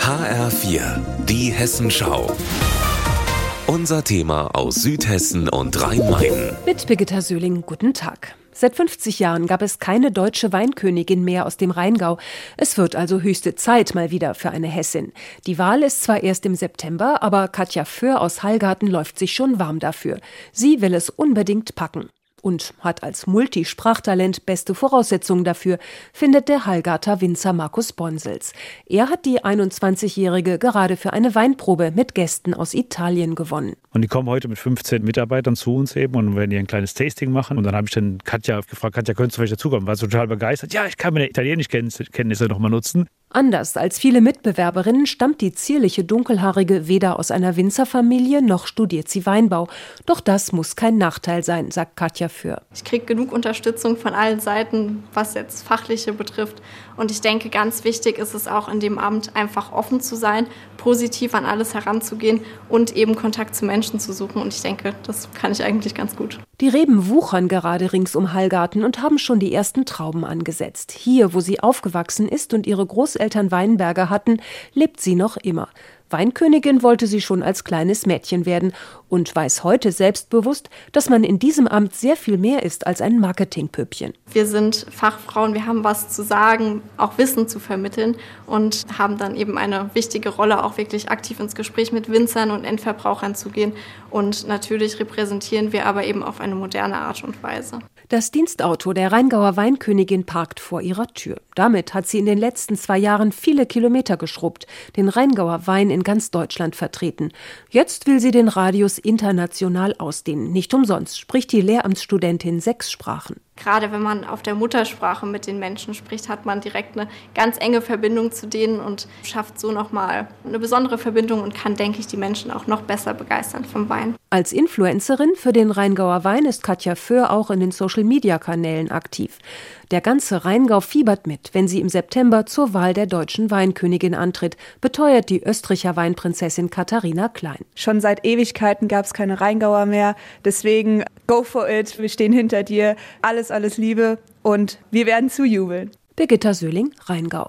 HR4, die Hessenschau. Unser Thema aus Südhessen und Rhein-Main. Mit Birgitta Söhling, guten Tag. Seit 50 Jahren gab es keine deutsche Weinkönigin mehr aus dem Rheingau. Es wird also höchste Zeit mal wieder für eine Hessin. Die Wahl ist zwar erst im September, aber Katja Föhr aus Hallgarten läuft sich schon warm dafür. Sie will es unbedingt packen und hat als Multisprachtalent beste Voraussetzungen dafür, findet der Hallgarter Winzer Markus Bonsels. Er hat die 21-Jährige gerade für eine Weinprobe mit Gästen aus Italien gewonnen. Und die kommen heute mit 15 Mitarbeitern zu uns eben und werden hier ein kleines Tasting machen. Und dann habe ich dann Katja gefragt, Katja, könntest du vielleicht dazukommen? War total begeistert. Ja, ich kann meine Italienischkenntnisse noch mal nutzen. Anders als viele Mitbewerberinnen stammt die zierliche Dunkelhaarige weder aus einer Winzerfamilie noch studiert sie Weinbau. Doch das muss kein Nachteil sein, sagt Katja Für. Ich kriege genug Unterstützung von allen Seiten, was jetzt fachliche betrifft. Und ich denke, ganz wichtig ist es auch in dem Amt einfach offen zu sein, positiv an alles heranzugehen und eben Kontakt zu Menschen zu suchen. Und ich denke, das kann ich eigentlich ganz gut. Die Reben wuchern gerade rings um Hallgarten und haben schon die ersten Trauben angesetzt. Hier, wo sie aufgewachsen ist und ihre Großeltern Weinberger hatten, lebt sie noch immer. Weinkönigin wollte sie schon als kleines Mädchen werden und weiß heute selbstbewusst, dass man in diesem Amt sehr viel mehr ist als ein Marketingpüppchen. Wir sind Fachfrauen, wir haben was zu sagen, auch Wissen zu vermitteln und haben dann eben eine wichtige Rolle, auch wirklich aktiv ins Gespräch mit Winzern und Endverbrauchern zu gehen. Und natürlich repräsentieren wir aber eben auf eine moderne Art und Weise. Das Dienstauto der Rheingauer Weinkönigin parkt vor ihrer Tür. Damit hat sie in den letzten zwei Jahren viele Kilometer geschrubbt, den Rheingauer Wein in ganz Deutschland vertreten. Jetzt will sie den Radius international ausdehnen. Nicht umsonst spricht die Lehramtsstudentin sechs Sprachen. Gerade wenn man auf der Muttersprache mit den Menschen spricht, hat man direkt eine ganz enge Verbindung zu denen und schafft so nochmal eine besondere Verbindung und kann, denke ich, die Menschen auch noch besser begeistern vom Wein. Als Influencerin für den Rheingauer Wein ist Katja Föhr auch in den Social-Media-Kanälen aktiv. Der ganze Rheingau fiebert mit, wenn sie im September zur Wahl der deutschen Weinkönigin antritt, beteuert die Österreicher Weinprinzessin Katharina Klein. Schon seit Ewigkeiten gab es keine Rheingauer mehr. Deswegen go for it. Wir stehen hinter dir. Alles, Liebe und wir werden zujubeln. Birgitta Söhling, Rheingau.